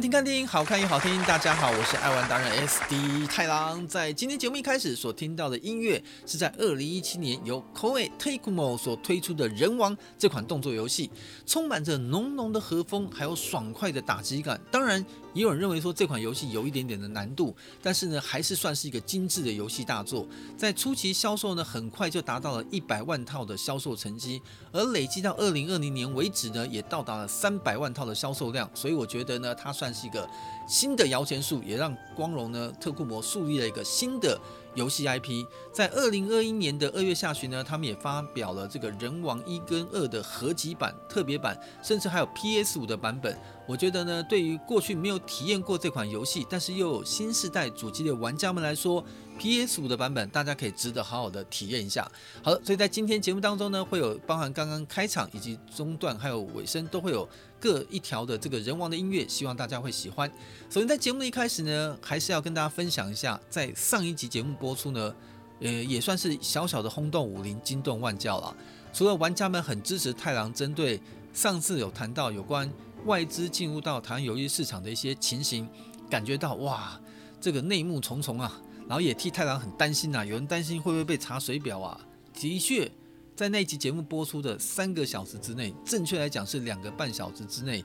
听看电影，好看又好听。大家好，我是爱玩达人 SD 太郎。在今天节目一开始所听到的音乐，是在二零一七年由 Koei Tecmo 所推出的《人王》这款动作游戏，充满着浓浓的和风，还有爽快的打击感。当然，也有人认为说这款游戏有一点点的难度，但是呢，还是算是一个精致的游戏大作。在初期销售呢，很快就达到了一百万套的销售成绩，而累计到二零二零年为止呢，也到达了三百万套的销售量。所以我觉得呢，它算是一个新的摇钱树，也让光荣呢特库摩树立了一个新的游戏 IP。在二零二一年的二月下旬呢，他们也发表了这个《人王一》跟二的合集版、特别版，甚至还有 PS 五的版本。我觉得呢，对于过去没有体验过这款游戏，但是又有新世代主机的玩家们来说，PS 五的版本大家可以值得好好的体验一下。好了，所以在今天节目当中呢，会有包含刚刚开场以及中段还有尾声都会有各一条的这个人王的音乐，希望大家会喜欢。首先在节目的一开始呢，还是要跟大家分享一下，在上一集节目播出呢，呃，也算是小小的轰动武林、惊动万教了。除了玩家们很支持太郎，针对上次有谈到有关。外资进入到台湾游戏市场的一些情形，感觉到哇，这个内幕重重啊，然后也替太郎很担心呐、啊。有人担心会不会被查水表啊？的确，在那集节目播出的三个小时之内，正确来讲是两个半小时之内，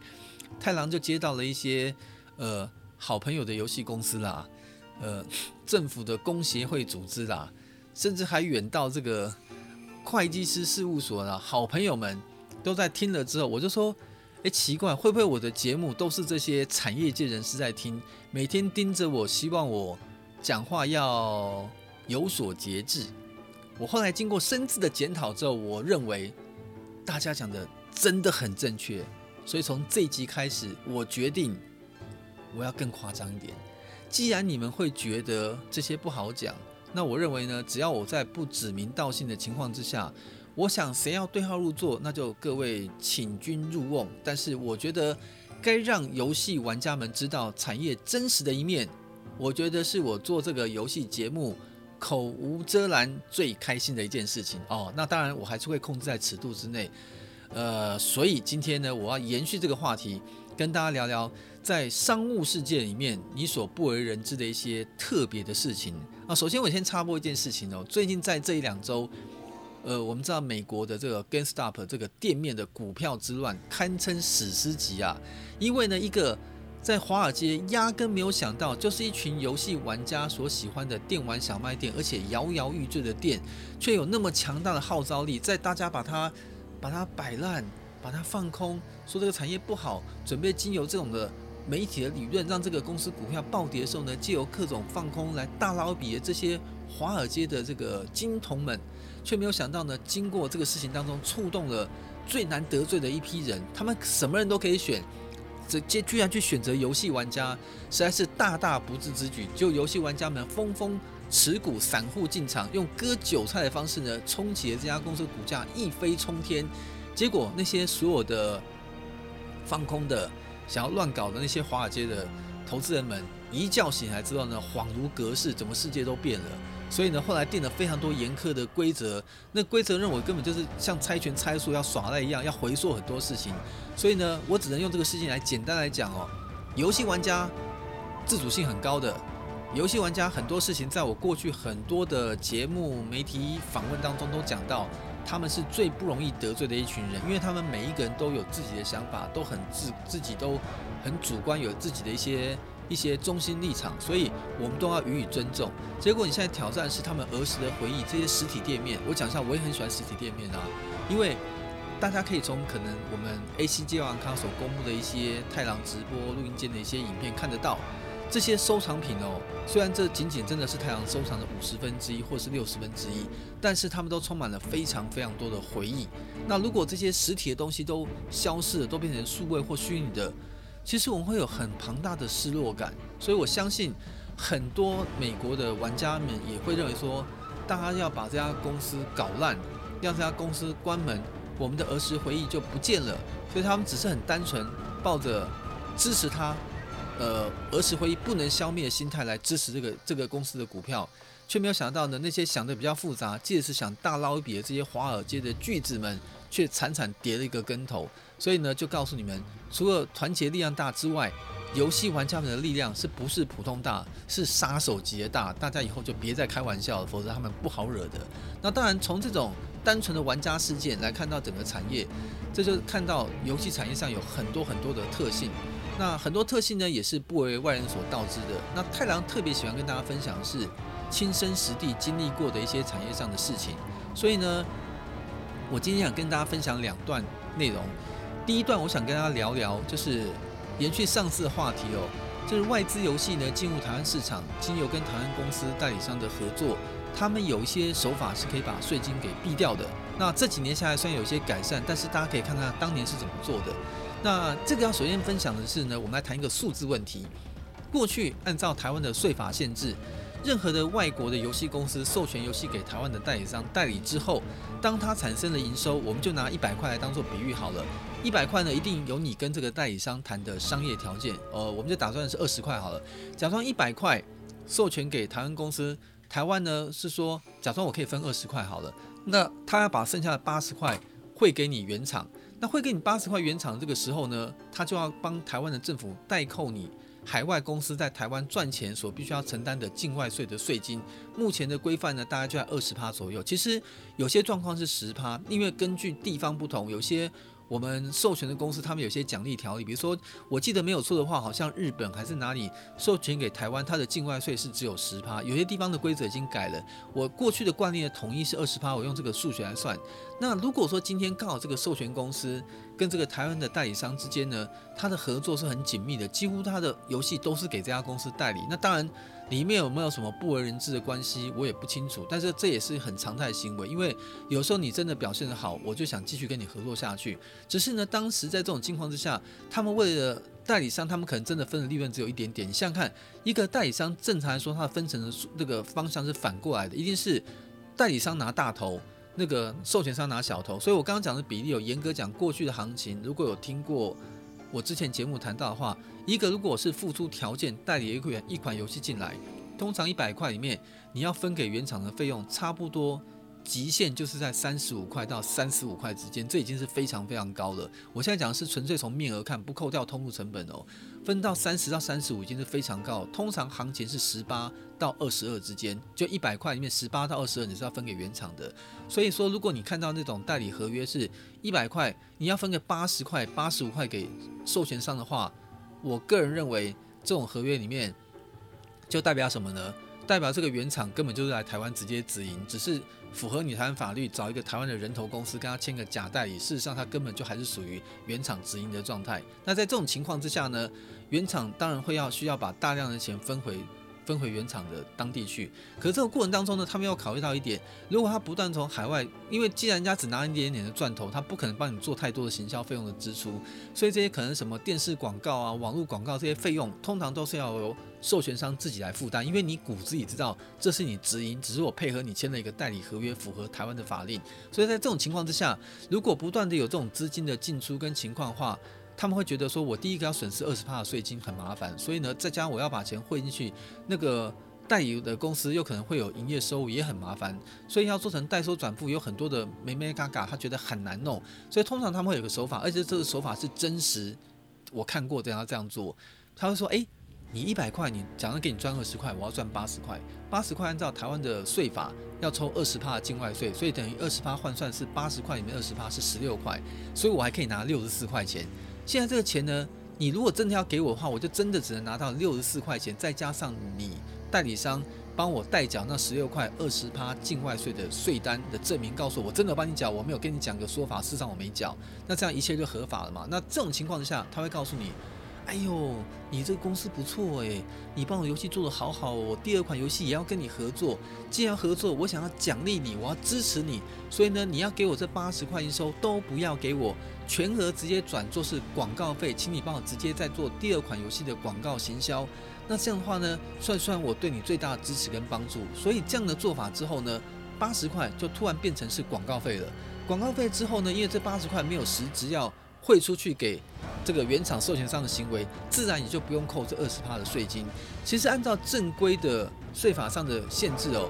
太郎就接到了一些呃好朋友的游戏公司啦，呃政府的工协会组织啦，甚至还远到这个会计师事务所啦，好朋友们都在听了之后，我就说。诶，奇怪，会不会我的节目都是这些产业界人士在听，每天盯着我，希望我讲话要有所节制？我后来经过深自的检讨之后，我认为大家讲的真的很正确，所以从这一集开始，我决定我要更夸张一点。既然你们会觉得这些不好讲，那我认为呢，只要我在不指名道姓的情况之下。我想谁要对号入座，那就各位请君入瓮。但是我觉得该让游戏玩家们知道产业真实的一面，我觉得是我做这个游戏节目口无遮拦最开心的一件事情哦。那当然我还是会控制在尺度之内。呃，所以今天呢，我要延续这个话题，跟大家聊聊在商务世界里面你所不为人知的一些特别的事情啊。首先我先插播一件事情哦，最近在这一两周。呃，我们知道美国的这个 GameStop 这个店面的股票之乱堪称史诗级啊！因为呢，一个在华尔街压根没有想到，就是一群游戏玩家所喜欢的电玩小卖店，而且摇摇欲坠的店，却有那么强大的号召力，在大家把它把它摆烂、把它放空，说这个产业不好，准备经由这种的媒体的理论，让这个公司股票暴跌的时候呢，借由各种放空来大捞一笔的这些华尔街的这个金童们。却没有想到呢，经过这个事情当中，触动了最难得罪的一批人。他们什么人都可以选，直接居然去选择游戏玩家，实在是大大不智之举。就游戏玩家们纷纷持股散户进场，用割韭菜的方式呢，冲起了这家公司的股价一飞冲天。结果那些所有的放空的、想要乱搞的那些华尔街的投资人们，一觉醒来之后呢，恍如隔世，整个世界都变了。所以呢，后来定了非常多严苛的规则，那规则认为根本就是像猜拳猜数要耍赖一样，要回溯很多事情。所以呢，我只能用这个事情来简单来讲哦，游戏玩家自主性很高的，游戏玩家很多事情，在我过去很多的节目媒体访问当中都讲到，他们是最不容易得罪的一群人，因为他们每一个人都有自己的想法，都很自自己都很主观，有自己的一些。一些中心立场，所以我们都要予以尊重。结果你现在挑战是他们儿时的回忆，这些实体店面，我讲一下，我也很喜欢实体店面啊，因为大家可以从可能我们 AC 街玩咖所公布的一些太郎直播录音间的一些影片看得到，这些收藏品哦，虽然这仅仅真的是太郎收藏的五十分之一或是六十分之一，但是他们都充满了非常非常多的回忆。那如果这些实体的东西都消失了，都变成数位或虚拟的。其实我们会有很庞大的失落感，所以我相信很多美国的玩家们也会认为说，大家要把这家公司搞烂，让这家公司关门，我们的儿时回忆就不见了。所以他们只是很单纯抱着支持他，呃，儿时回忆不能消灭的心态来支持这个这个公司的股票，却没有想到呢，那些想的比较复杂，即使是想大捞一笔的这些华尔街的巨子们，却惨惨跌了一个跟头。所以呢，就告诉你们，除了团结力量大之外，游戏玩家们的力量是不是普通大，是杀手级的大，大家以后就别再开玩笑了，否则他们不好惹的。那当然，从这种单纯的玩家事件来看到整个产业，这就看到游戏产业上有很多很多的特性。那很多特性呢，也是不为外人所道知的。那太郎特别喜欢跟大家分享的是亲身实地经历过的一些产业上的事情。所以呢，我今天想跟大家分享两段内容。第一段，我想跟大家聊聊，就是。延续上次的话题哦，就是外资游戏呢进入台湾市场，经由跟台湾公司代理商的合作，他们有一些手法是可以把税金给避掉的。那这几年下来虽然有一些改善，但是大家可以看看当年是怎么做的。那这个要首先分享的是呢，我们来谈一个数字问题。过去按照台湾的税法限制，任何的外国的游戏公司授权游戏给台湾的代理商代理之后，当它产生了营收，我们就拿一百块来当做比喻好了。一百块呢，一定有你跟这个代理商谈的商业条件。呃，我们就打算是二十块好了。假装一百块授权给台湾公司，台湾呢是说，假装我可以分二十块好了。那他要把剩下的八十块汇给你原厂，那汇给你八十块原厂这个时候呢，他就要帮台湾的政府代扣你海外公司在台湾赚钱所必须要承担的境外税的税金。目前的规范呢，大概就在二十趴左右。其实有些状况是十趴，因为根据地方不同，有些。我们授权的公司，他们有些奖励条例，比如说，我记得没有错的话，好像日本还是哪里授权给台湾，它的境外税是只有十趴。有些地方的规则已经改了，我过去的惯例的统一是二十趴，我用这个数学来算。那如果说今天刚好这个授权公司跟这个台湾的代理商之间呢，它的合作是很紧密的，几乎它的游戏都是给这家公司代理。那当然。里面有没有什么不为人知的关系，我也不清楚。但是这也是很常态行为，因为有时候你真的表现得好，我就想继续跟你合作下去。只是呢，当时在这种情况之下，他们为了代理商，他们可能真的分的利润只有一点点。你想想看，一个代理商正常来说，它的分成的那个方向是反过来的，一定是代理商拿大头，那个授权商拿小头。所以我刚刚讲的比例有严格讲，过去的行情，如果有听过我之前节目谈到的话。一个如果是付出条件代理一款一款游戏进来，通常一百块里面你要分给原厂的费用差不多极限就是在三十五块到三十五块之间，这已经是非常非常高了。我现在讲的是纯粹从面额看，不扣掉通路成本哦，分到三十到三十五已经是非常高。通常行情是十八到二十二之间，就一百块里面十八到二十二你是要分给原厂的。所以说，如果你看到那种代理合约是一百块，你要分个八十块、八十五块给授权商的话。我个人认为，这种合约里面就代表什么呢？代表这个原厂根本就是来台湾直接直营，只是符合你台湾法律，找一个台湾的人头公司跟他签个假代理。事实上，他根本就还是属于原厂直营的状态。那在这种情况之下呢，原厂当然会要需要把大量的钱分回。分回原厂的当地去，可是这个过程当中呢，他们要考虑到一点，如果他不断从海外，因为既然人家只拿一点点的赚头，他不可能帮你做太多的行销费用的支出，所以这些可能什么电视广告啊、网络广告这些费用，通常都是要由授权商自己来负担，因为你骨子里知道这是你直营，只是我配合你签了一个代理合约，符合台湾的法令，所以在这种情况之下，如果不断的有这种资金的进出跟情况的话，他们会觉得说，我第一个要损失二十趴的税金很麻烦，所以呢，再加我要把钱汇进去，那个代理的公司又可能会有营业收入，也很麻烦，所以要做成代收转付，有很多的眉眉角角，他觉得很难弄，所以通常他们会有个手法，而且这个手法是真实，我看过这样这样做，他会说，哎，你一百块，你假如给你赚二十块，我要赚八十块，八十块按照台湾的税法要抽二十趴的境外税，所以等于二十趴换算是八十块里面二十趴是十六块，所以我还可以拿六十四块钱。现在这个钱呢，你如果真的要给我的话，我就真的只能拿到六十四块钱，再加上你代理商帮我代缴那十六块二十趴境外税的税单的证明，告诉我我真的帮你缴，我没有跟你讲个说法，事实上我没缴，那这样一切就合法了嘛？那这种情况之下，他会告诉你。哎呦，你这个公司不错诶，你帮我游戏做得好好，我第二款游戏也要跟你合作。既然合作，我想要奖励你，我要支持你，所以呢，你要给我这八十块营收都不要给我，全额直接转做是广告费，请你帮我直接再做第二款游戏的广告行销。那这样的话呢，算算我对你最大的支持跟帮助。所以这样的做法之后呢，八十块就突然变成是广告费了。广告费之后呢，因为这八十块没有实质要汇出去给。这个原厂授权商的行为，自然也就不用扣这二十趴的税金。其实按照正规的税法上的限制哦，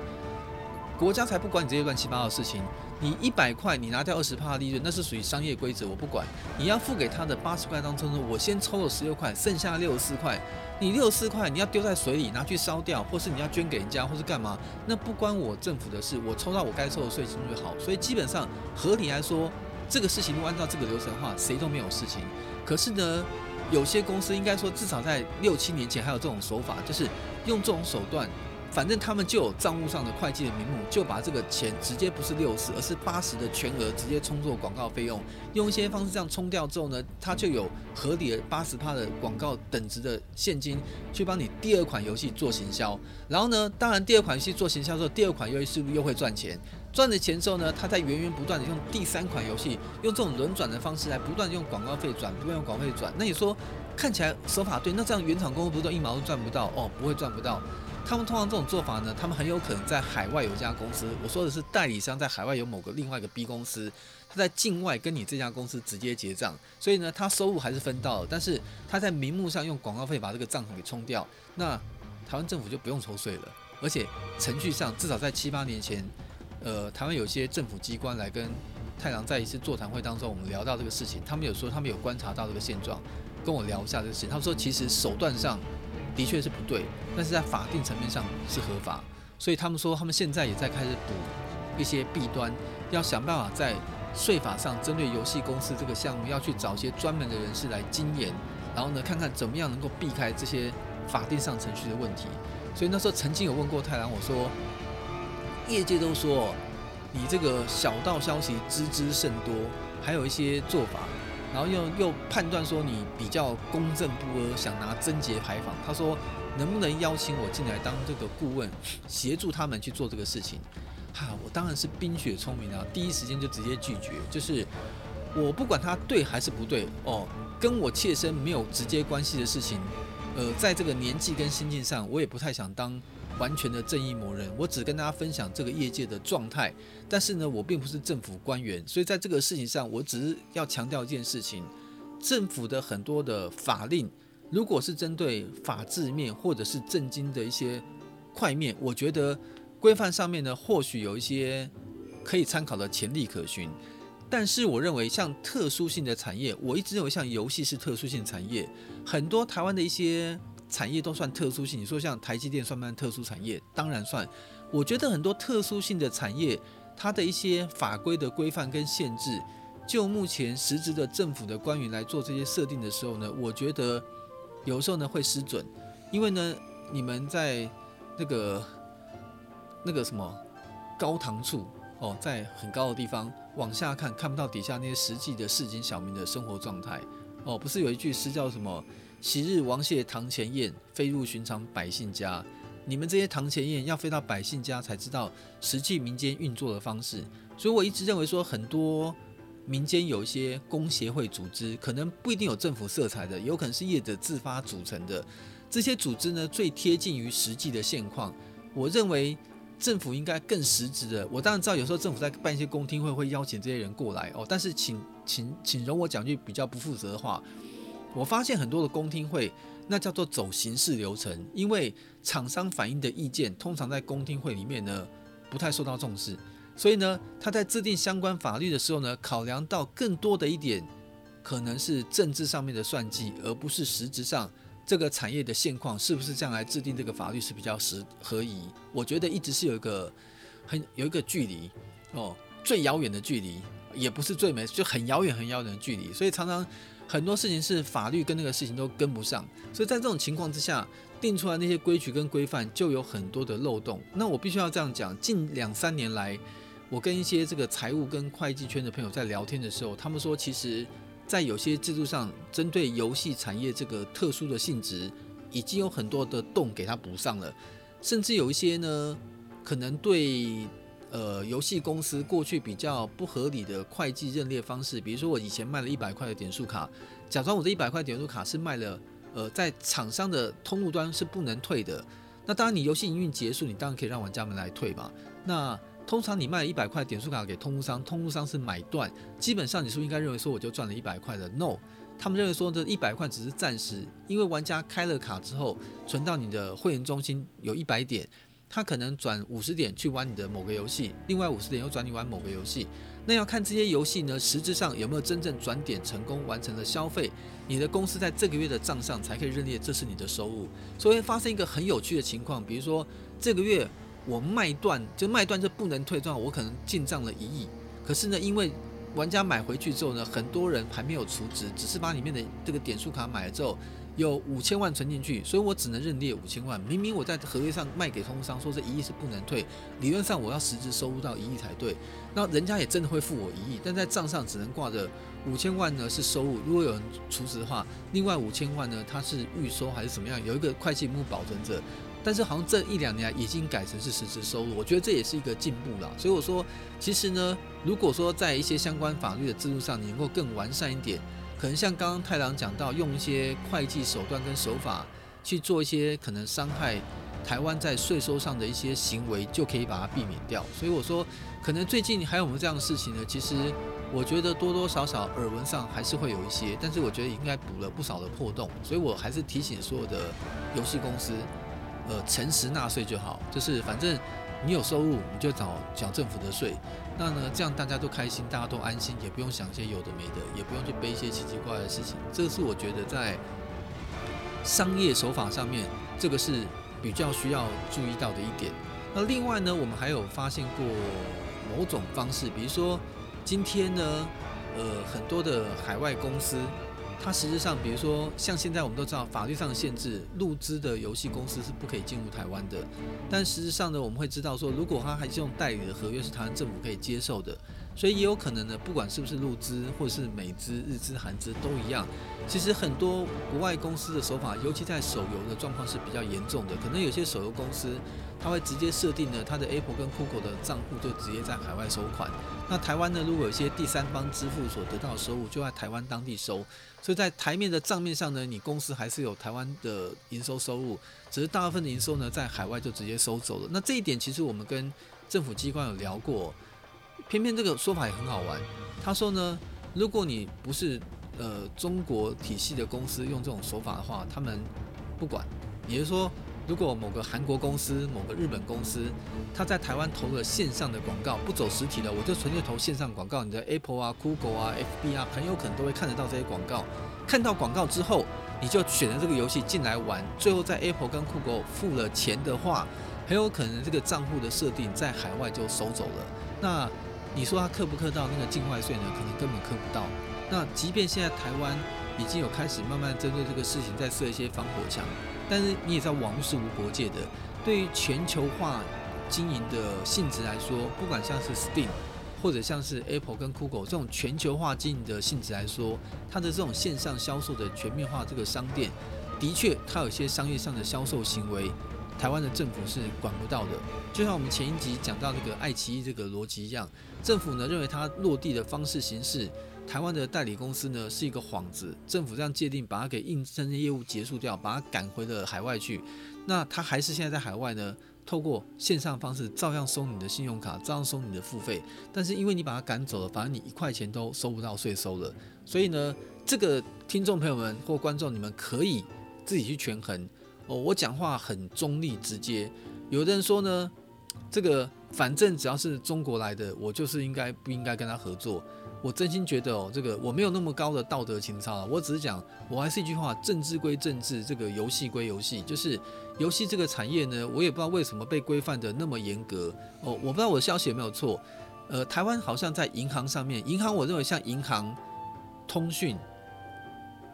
国家才不管你这些乱七八糟的事情。你一百块，你拿掉二十趴的利润，那是属于商业规则，我不管。你要付给他的八十块当中呢，我先抽了十六块，剩下六十四块。你六十四块，你要丢在水里拿去烧掉，或是你要捐给人家，或是干嘛？那不关我政府的事，我抽到我该抽的税金就好。所以基本上合理来说，这个事情如果按照这个流程的话，谁都没有事情。可是呢，有些公司应该说至少在六七年前还有这种手法，就是用这种手段。反正他们就有账务上的会计的名目，就把这个钱直接不是六十，而是八十的全额直接充作广告费用，用一些方式这样冲掉之后呢，他就有合理的八十趴的广告等值的现金去帮你第二款游戏做行销。然后呢，当然第二款游戏做行销之后，第二款游戏是不是又会赚钱？赚了钱之后呢，他在源源不断的用第三款游戏用这种轮转的方式来不断用广告费转，不断用广告费转。那你说看起来手法对，那这样原厂公司不是都一毛都赚不到？哦，不会赚不到。他们通常这种做法呢，他们很有可能在海外有一家公司，我说的是代理商在海外有某个另外一个 B 公司，他在境外跟你这家公司直接结账，所以呢，他收入还是分到了，但是他在名目上用广告费把这个账款给冲掉，那台湾政府就不用抽税了，而且程序上至少在七八年前，呃，台湾有些政府机关来跟太郎在一次座谈会当中，我们聊到这个事情，他们有说他们有观察到这个现状，跟我聊一下这个事情，他们说其实手段上。的确是不对，但是在法定层面上是合法，所以他们说他们现在也在开始补一些弊端，要想办法在税法上针对游戏公司这个项目要去找一些专门的人士来精研，然后呢，看看怎么样能够避开这些法定上程序的问题。所以那时候曾经有问过太郎，我说业界都说你这个小道消息知之甚多，还有一些做法。然后又又判断说你比较公正不阿，想拿贞节牌坊。他说能不能邀请我进来当这个顾问，协助他们去做这个事情？哈，我当然是冰雪聪明啊，第一时间就直接拒绝。就是我不管他对还是不对哦，跟我切身没有直接关系的事情，呃，在这个年纪跟心境上，我也不太想当。完全的正义魔人，我只跟大家分享这个业界的状态，但是呢，我并不是政府官员，所以在这个事情上，我只是要强调一件事情：政府的很多的法令，如果是针对法制面或者是政经的一些块面，我觉得规范上面呢，或许有一些可以参考的潜力可循。但是我认为，像特殊性的产业，我一直认为像游戏是特殊性产业，很多台湾的一些。产业都算特殊性，你说像台积电算不算特殊产业？当然算。我觉得很多特殊性的产业，它的一些法规的规范跟限制，就目前实质的政府的官员来做这些设定的时候呢，我觉得有时候呢会失准，因为呢你们在那个那个什么高堂处哦，在很高的地方往下看，看不到底下那些实际的市井小民的生活状态哦，不是有一句诗叫什么？昔日王谢堂前燕，飞入寻常百姓家。你们这些堂前燕要飞到百姓家才知道实际民间运作的方式。所以我一直认为说，很多民间有一些工协会组织，可能不一定有政府色彩的，有可能是业者自发组成的。这些组织呢，最贴近于实际的现况。我认为政府应该更实质的。我当然知道，有时候政府在办一些公听会，会邀请这些人过来哦。但是请，请请请容我讲句比较不负责的话。我发现很多的公听会，那叫做走形式流程，因为厂商反映的意见通常在公听会里面呢不太受到重视，所以呢他在制定相关法律的时候呢，考量到更多的一点可能是政治上面的算计，而不是实质上这个产业的现况是不是这样来制定这个法律是比较实合宜。我觉得一直是有一个很有一个距离哦，最遥远的距离也不是最美，就很遥远很遥远的距离，所以常常。很多事情是法律跟那个事情都跟不上，所以在这种情况之下，定出来那些规矩跟规范就有很多的漏洞。那我必须要这样讲，近两三年来，我跟一些这个财务跟会计圈的朋友在聊天的时候，他们说，其实，在有些制度上，针对游戏产业这个特殊的性质，已经有很多的洞给它补上了，甚至有一些呢，可能对。呃，游戏公司过去比较不合理的会计认列方式，比如说我以前卖了一百块的点数卡，假装我这一百块点数卡是卖了，呃，在厂商的通路端是不能退的。那当然，你游戏营运结束，你当然可以让玩家们来退嘛。那通常你卖了一百块点数卡给通路商，通路商是买断，基本上你是不是应该认为说我就赚了一百块的？No，他们认为说这一百块只是暂时，因为玩家开了卡之后存到你的会员中心有一百点。他可能转五十点去玩你的某个游戏，另外五十点又转你玩某个游戏。那要看这些游戏呢，实质上有没有真正转点成功完成了消费，你的公司在这个月的账上才可以认列这是你的收入。所以发生一个很有趣的情况，比如说这个月我卖断，就卖断就不能退账，我可能进账了一亿，可是呢，因为玩家买回去之后呢，很多人还没有储值，只是把里面的这个点数卡买了之后。有五千万存进去，所以我只能认列五千万。明明我在合约上卖给通商说这一亿是不能退，理论上我要实质收入到一亿才对。那人家也真的会付我一亿，但在账上只能挂着五千万呢是收入。如果有人出值的话，另外五千万呢它是预收还是怎么样？有一个会计目保存着。但是好像这一两年已经改成是实质收入，我觉得这也是一个进步了。所以我说，其实呢，如果说在一些相关法律的制度上，你能够更完善一点。可能像刚刚太郎讲到，用一些会计手段跟手法去做一些可能伤害台湾在税收上的一些行为，就可以把它避免掉。所以我说，可能最近还有没有这样的事情呢？其实我觉得多多少少耳闻上还是会有一些，但是我觉得应该补了不少的破洞。所以我还是提醒所有的游戏公司，呃，诚实纳税就好，就是反正。你有收入，你就找缴政府的税，那呢，这样大家都开心，大家都安心，也不用想一些有的没的，也不用去背一些奇奇怪怪的事情。这个是我觉得在商业手法上面，这个是比较需要注意到的一点。那另外呢，我们还有发现过某种方式，比如说今天呢，呃，很多的海外公司。它实质上，比如说像现在我们都知道，法律上的限制，陆资的游戏公司是不可以进入台湾的。但实质上呢，我们会知道说，如果它还是用代理的合约，是台湾政府可以接受的。所以也有可能呢，不管是不是陆资，或者是美资、日资、韩资都一样。其实很多国外公司的手法，尤其在手游的状况是比较严重的。可能有些手游公司，它会直接设定呢，它的 Apple 跟 Google 的账户就直接在海外收款。那台湾呢，如果有些第三方支付所得到的收入，就在台湾当地收。所以在台面的账面上呢，你公司还是有台湾的营收收入，只是大部分的营收呢，在海外就直接收走了。那这一点其实我们跟政府机关有聊过，偏偏这个说法也很好玩。他说呢，如果你不是呃中国体系的公司用这种手法的话，他们不管，也就是说。如果某个韩国公司、某个日本公司，他在台湾投了线上的广告，不走实体的，我就纯粹投线上广告。你的 Apple 啊、Google 啊、FB 啊，很有可能都会看得到这些广告。看到广告之后，你就选了这个游戏进来玩。最后在 Apple 跟 Google 付了钱的话，很有可能这个账户的设定在海外就收走了。那你说他克不克到那个境外税呢？可能根本克不到。那即便现在台湾已经有开始慢慢针对这个事情在设一些防火墙。但是你也知道，网络是无国界的。对于全球化经营的性质来说，不管像是 Steam，或者像是 Apple 跟 Google 这种全球化经营的性质来说，它的这种线上销售的全面化这个商店，的确它有些商业上的销售行为，台湾的政府是管不到的。就像我们前一集讲到那个爱奇艺这个逻辑一样，政府呢认为它落地的方式形式。台湾的代理公司呢是一个幌子，政府这样界定，把它给应征的业务结束掉，把它赶回了海外去。那他还是现在在海外呢，透过线上方式照样收你的信用卡，照样收你的付费。但是因为你把它赶走了，反正你一块钱都收不到税收了。所以呢，这个听众朋友们或观众，你们可以自己去权衡哦。我讲话很中立直接，有的人说呢，这个反正只要是中国来的，我就是应该不应该跟他合作。我真心觉得哦，这个我没有那么高的道德情操啊。我只是讲，我还是一句话，政治归政治，这个游戏归游戏。就是游戏这个产业呢，我也不知道为什么被规范得那么严格哦。我不知道我的消息有没有错。呃，台湾好像在银行上面，银行我认为像银行、通讯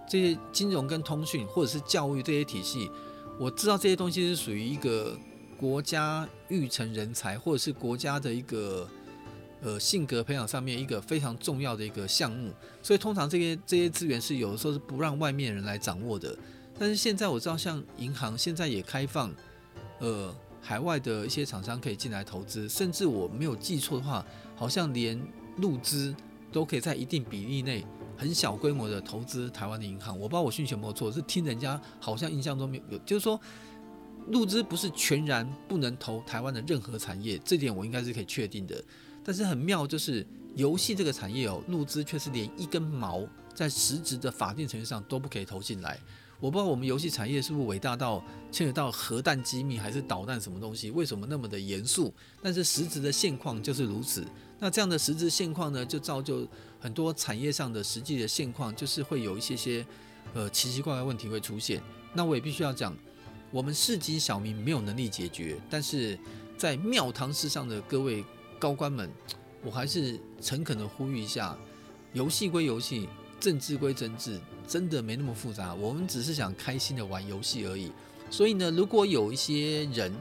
这些金融跟通讯，或者是教育这些体系，我知道这些东西是属于一个国家育成人才，或者是国家的一个。呃，性格培养上面一个非常重要的一个项目，所以通常这些这些资源是有的时候是不让外面人来掌握的。但是现在我知道，像银行现在也开放，呃，海外的一些厂商可以进来投资，甚至我没有记错的话，好像连陆资都可以在一定比例内很小规模的投资台湾的银行。我不知道我讯息有没有错，是听人家好像印象中没有，就是说陆资不是全然不能投台湾的任何产业，这点我应该是可以确定的。但是很妙，就是游戏这个产业哦，入资却是连一根毛在实质的法定程序上都不可以投进来。我不知道我们游戏产业是不是伟大到牵扯到核弹机密还是导弹什么东西？为什么那么的严肃？但是实质的现况就是如此。那这样的实质现况呢，就造就很多产业上的实际的现况，就是会有一些些呃奇奇怪怪问题会出现。那我也必须要讲，我们市井小民没有能力解决，但是在庙堂之上的各位高官们，我还是诚恳的呼吁一下：游戏归游戏，政治归政治。真的没那么复杂，我们只是想开心的玩游戏而已。所以呢，如果有一些人，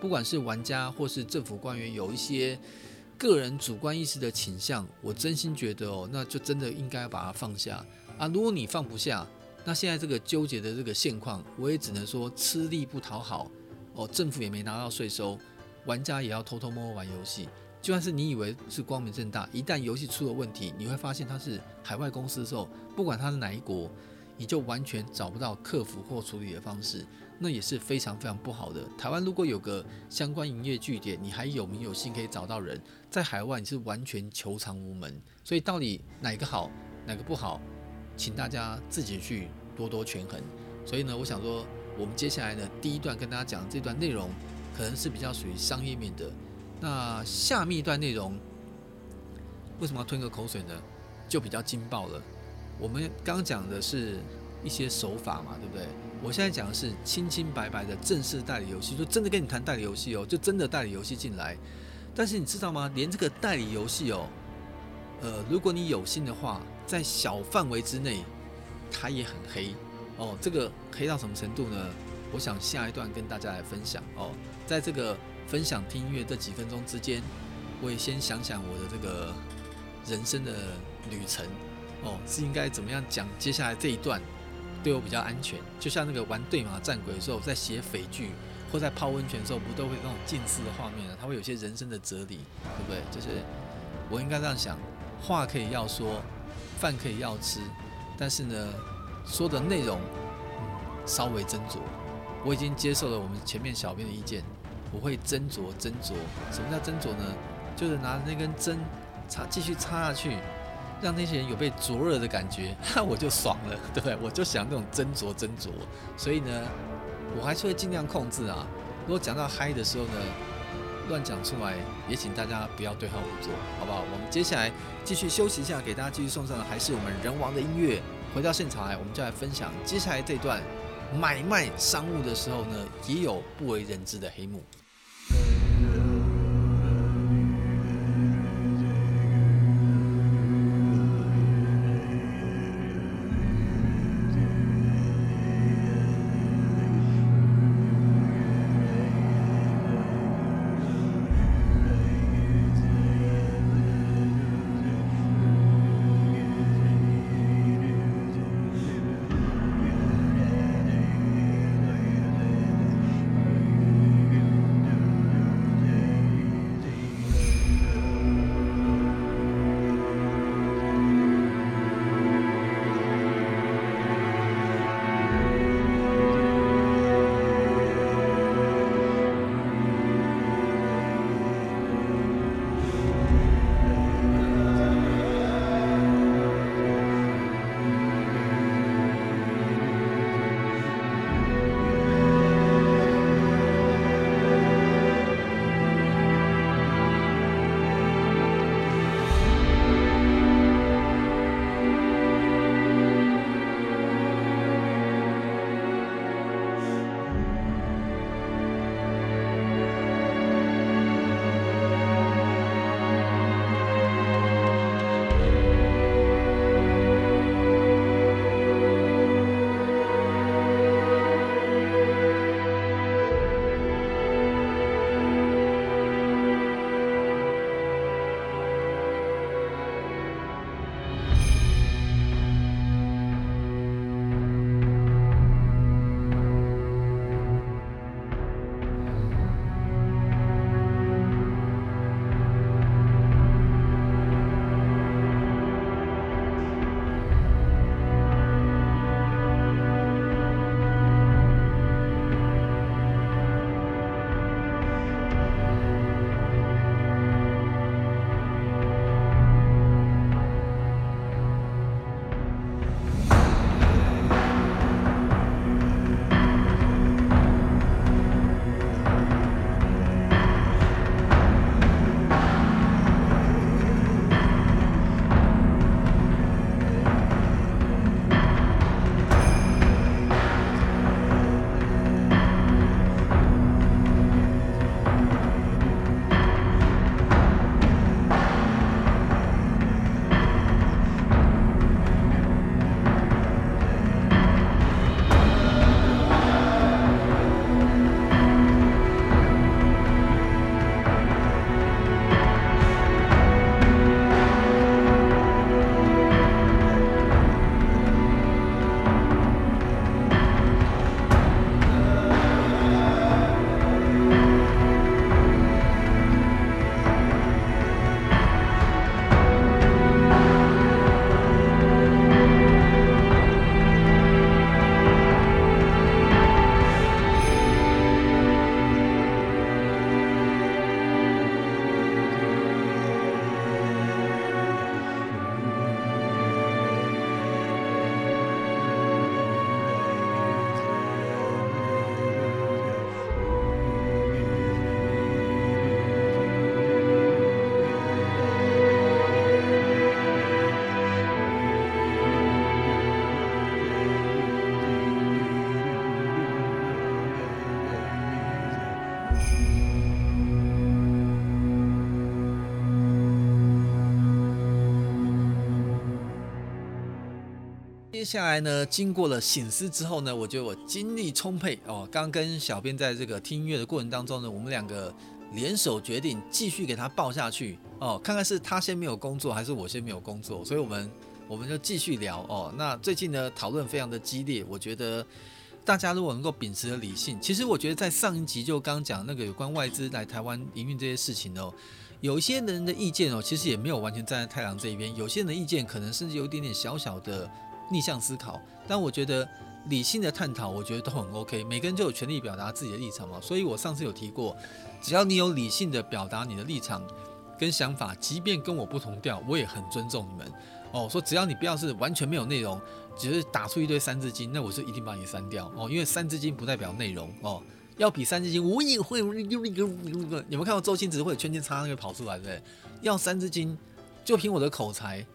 不管是玩家或是政府官员，有一些个人主观意识的倾向，我真心觉得哦，那就真的应该把它放下啊。如果你放不下，那现在这个纠结的这个现况，我也只能说吃力不讨好哦。政府也没拿到税收，玩家也要偷偷摸摸玩游戏。就算是你以为是光明正大，一旦游戏出了问题，你会发现它是海外公司的时候，不管它是哪一国，你就完全找不到客服或处理的方式，那也是非常非常不好的。台湾如果有个相关营业据点，你还有名有姓可以找到人，在海外你是完全求偿无门。所以到底哪个好，哪个不好，请大家自己去多多权衡。所以呢，我想说，我们接下来呢，第一段跟大家讲的这段内容，可能是比较属于商业面的。那下面一段内容为什么要吞个口水呢？就比较劲爆了。我们刚讲的是一些手法嘛，对不对？我现在讲的是清清白白的正式代理游戏，就真的跟你谈代理游戏哦，就真的代理游戏进来。但是你知道吗？连这个代理游戏哦，呃，如果你有心的话，在小范围之内，它也很黑哦。这个黑到什么程度呢？我想下一段跟大家来分享哦，在这个。分享听音乐这几分钟之间，我也先想想我的这个人生的旅程哦，是应该怎么样讲接下来这一段对我比较安全？就像那个玩对马战鬼的时候，在写匪剧或在泡温泉的时候，不都会那种近似的画面呢？它会有些人生的哲理，对不对？就是我应该这样想：话可以要说，饭可以要吃，但是呢，说的内容稍微斟酌。我已经接受了我们前面小编的意见。我会斟酌斟酌，什么叫斟酌呢？就是拿那根针插，继续插下去，让那些人有被灼热的感觉，那 我就爽了，对不对？我就想那种斟酌斟酌，所以呢，我还是会尽量控制啊。如果讲到嗨的时候呢，乱讲出来，也请大家不要对号入座，好不好？我们接下来继续休息一下，给大家继续送上还是我们人王的音乐。回到现场来，我们就来分享接下来这段买卖商务的时候呢，也有不为人知的黑幕。下来呢，经过了醒思之后呢，我觉得我精力充沛哦。刚跟小编在这个听音乐的过程当中呢，我们两个联手决定继续给他报下去哦，看看是他先没有工作，还是我先没有工作。所以我们我们就继续聊哦。那最近呢，讨论非常的激烈，我觉得大家如果能够秉持的理性，其实我觉得在上一集就刚讲那个有关外资来台湾营运这些事情哦。有一些人的意见哦，其实也没有完全站在太郎这一边。有些人的意见可能甚至有一点点小小的逆向思考，但我觉得理性的探讨，我觉得都很 OK。每个人就有权利表达自己的立场嘛。所以我上次有提过，只要你有理性的表达你的立场跟想法，即便跟我不同调，我也很尊重你们哦。说只要你不要是完全没有内容，只是打出一堆三字经，那我是一定把你删掉哦，因为三字经不代表内容哦。要比三字经，我也会。你们看到周星驰会有圈圈叉那个跑出来，对不对？要三字经，就凭我的口才，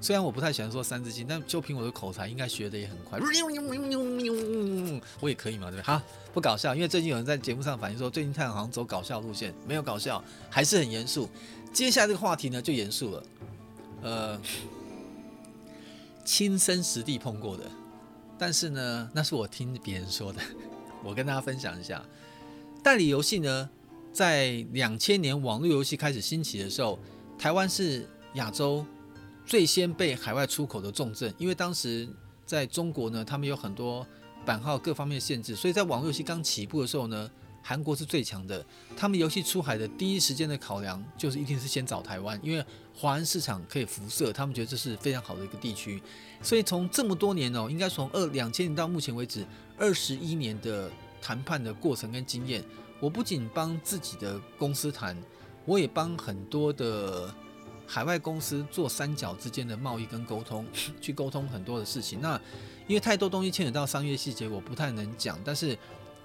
虽然我不太喜欢说三字经，但就凭我的口才，应该学得也很快。我也可以嘛，对不对？好，不搞笑，因为最近有人在节目上反映说，最近太阳好像走搞笑路线，没有搞笑，还是很严肃。接下来这个话题呢，就严肃了。呃，亲身实地碰过的，但是呢，那是我听别人说的。我跟大家分享一下，代理游戏呢，在两千年网络游戏开始兴起的时候，台湾是亚洲最先被海外出口的重镇，因为当时在中国呢，他们有很多版号各方面的限制，所以在网络游戏刚起步的时候呢，韩国是最强的。他们游戏出海的第一时间的考量就是一定是先找台湾，因为华人市场可以辐射，他们觉得这是非常好的一个地区。所以从这么多年哦，应该从二两千年到目前为止。二十一年的谈判的过程跟经验，我不仅帮自己的公司谈，我也帮很多的海外公司做三角之间的贸易跟沟通，去沟通很多的事情。那因为太多东西牵扯到商业细节，我不太能讲。但是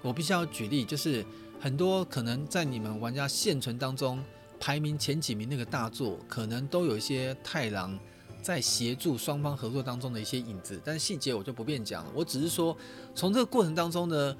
我必须要举例，就是很多可能在你们玩家现存当中排名前几名那个大作，可能都有一些太郎。在协助双方合作当中的一些影子，但是细节我就不便讲了。我只是说，从这个过程当中呢，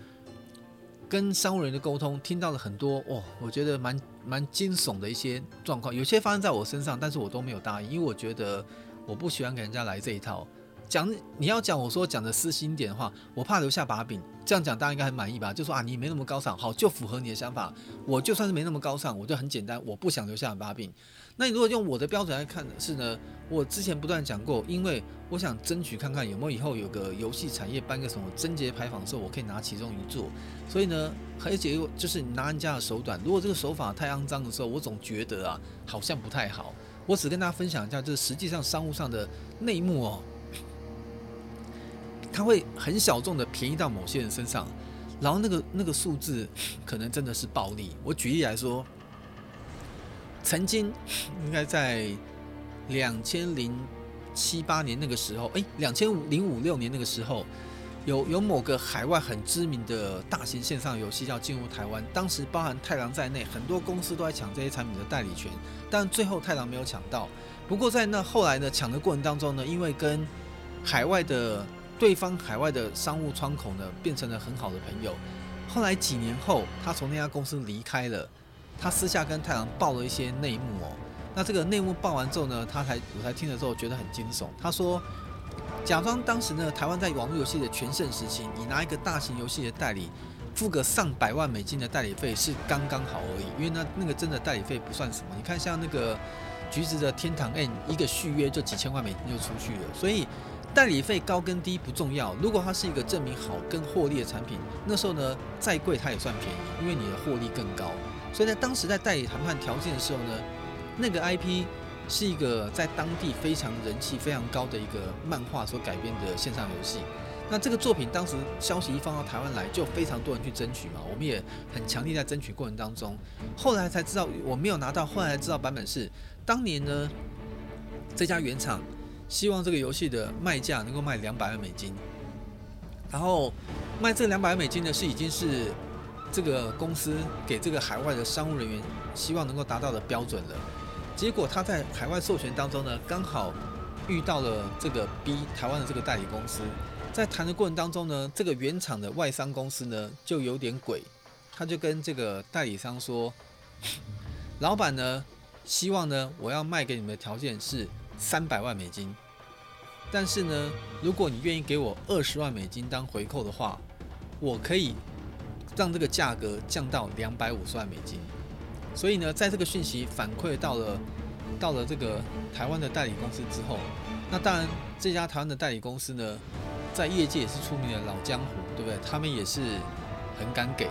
跟商务人的沟通，听到了很多哦，我觉得蛮蛮惊悚的一些状况，有些发生在我身上，但是我都没有答应，因为我觉得我不喜欢给人家来这一套。讲你要讲我说讲的私心点的话，我怕留下把柄。这样讲大家应该很满意吧？就说啊，你没那么高尚，好，就符合你的想法。我就算是没那么高尚，我就很简单，我不想留下把柄。那你如果用我的标准来看的是呢？我之前不断讲过，因为我想争取看看有没有以后有个游戏产业办个什么贞节牌坊的时候，我可以拿其中一座。所以呢，而且就是拿人家的手短，如果这个手法太肮脏的时候，我总觉得啊，好像不太好。我只跟大家分享一下，就是实际上商务上的内幕哦，它会很小众的便宜到某些人身上，然后那个那个数字 可能真的是暴利。我举例来说。曾经 应该在两千零七八年那个时候，诶，两千零五六年那个时候，有有某个海外很知名的大型线上游戏要进入台湾，当时包含太郎在内，很多公司都在抢这些产品的代理权，但最后太郎没有抢到。不过在那后来呢，抢的过程当中呢，因为跟海外的对方海外的商务窗口呢，变成了很好的朋友。后来几年后，他从那家公司离开了。他私下跟太阳爆了一些内幕哦，那这个内幕爆完之后呢，他才我才听了之后觉得很惊悚。他说，假装当时呢，台湾在网络游戏的全盛时期，你拿一个大型游戏的代理付个上百万美金的代理费是刚刚好而已，因为那那个真的代理费不算什么。你看像那个橘子的天堂 N，一个续约就几千万美金就出去了，所以代理费高跟低不重要。如果它是一个证明好跟获利的产品，那时候呢再贵它也算便宜，因为你的获利更高。所以在当时在代理谈判条件的时候呢，那个 IP 是一个在当地非常人气非常高的一个漫画所改编的线上游戏。那这个作品当时消息一放到台湾来，就非常多人去争取嘛，我们也很强力在争取过程当中。后来才知道我没有拿到，后来才知道版本是当年呢这家原厂希望这个游戏的卖价能够卖两百万美金，然后卖这两百万美金呢是已经是。这个公司给这个海外的商务人员希望能够达到的标准了，结果他在海外授权当中呢，刚好遇到了这个 B 台湾的这个代理公司，在谈的过程当中呢，这个原厂的外商公司呢就有点鬼，他就跟这个代理商说，老板呢希望呢我要卖给你们的条件是三百万美金，但是呢，如果你愿意给我二十万美金当回扣的话，我可以让这个价格降到两百五十万美金。所以呢，在这个讯息反馈到了到了这个台湾的代理公司之后，那当然这家台湾的代理公司呢，在业界也是出名的老江湖，对不对？他们也是很敢给，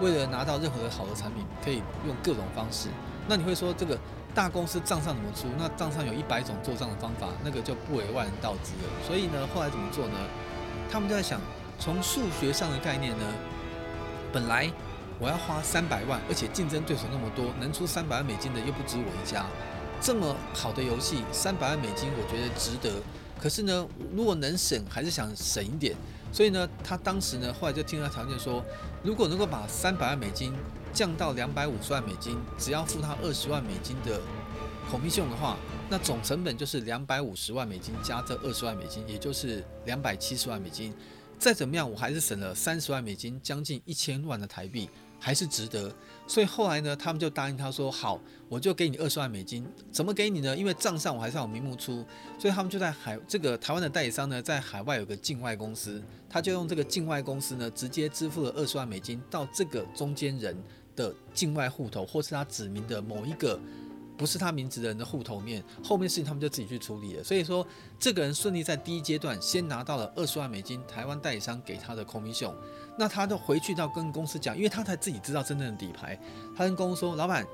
为了拿到任何的好的产品，可以用各种方式。那你会说这个大公司账上怎么出？那账上有一百种做账的方法，那个就不为外人道之了。所以呢，后来怎么做呢？他们就在想，从数学上的概念呢，本来我要花三百万，而且竞争对手那么多，能出三百万美金的又不止我一家，这么好的游戏，三百万美金我觉得值得。可是呢，如果能省，还是想省一点。所以呢，他当时呢，后来就听他条件说，如果能够把三百万美金降到两百五十万美金，只要付他二十万美金的孔明秀的话，那总成本就是两百五十万美金加这二十万美金，也就是两百七十万美金。再怎么样，我还是省了三十万美金，将近一千万的台币。还是值得，所以后来呢，他们就答应他说好，我就给你二十万美金。怎么给你呢？因为账上我还是有名目出，所以他们就在海这个台湾的代理商呢，在海外有个境外公司，他就用这个境外公司呢，直接支付了二十万美金到这个中间人的境外户头，或是他指明的某一个。不是他名字的人的户头面，后面事情他们就自己去处理了。所以说，这个人顺利在第一阶段先拿到了二十万美金，台湾代理商给他的空皮熊。那他就回去到跟公司讲，因为他才自己知道真正的底牌。他跟公司说：“老板，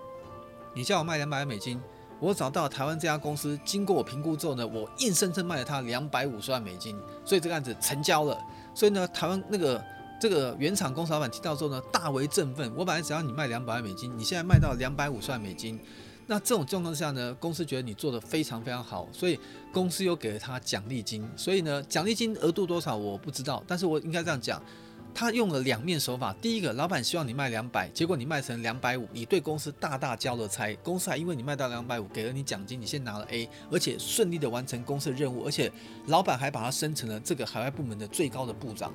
你叫我卖两百万美金，我找到台湾这家公司，经过我评估之后呢，我硬生生卖了他两百五十万美金，所以这个案子成交了。所以呢，台湾那个这个原厂公司老板听到之后呢，大为振奋。我本来只要你卖两百万美金，你现在卖到两百五十万美金。”那这种状况下呢，公司觉得你做得非常非常好，所以公司又给了他奖励金。所以呢，奖励金额度多少我不知道，但是我应该这样讲，他用了两面手法。第一个，老板希望你卖两百，结果你卖成两百五，你对公司大大交了差。公司还因为你卖到两百五，给了你奖金，你先拿了 A，而且顺利的完成公司的任务，而且老板还把他升成了这个海外部门的最高的部长。